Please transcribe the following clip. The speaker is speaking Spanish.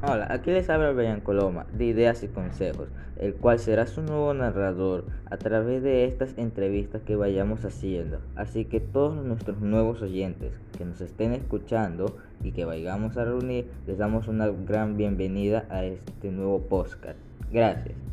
Hola, aquí les habla Brian Coloma de Ideas y Consejos, el cual será su nuevo narrador a través de estas entrevistas que vayamos haciendo. Así que todos nuestros nuevos oyentes que nos estén escuchando y que vayamos a reunir, les damos una gran bienvenida a este nuevo podcast. Gracias.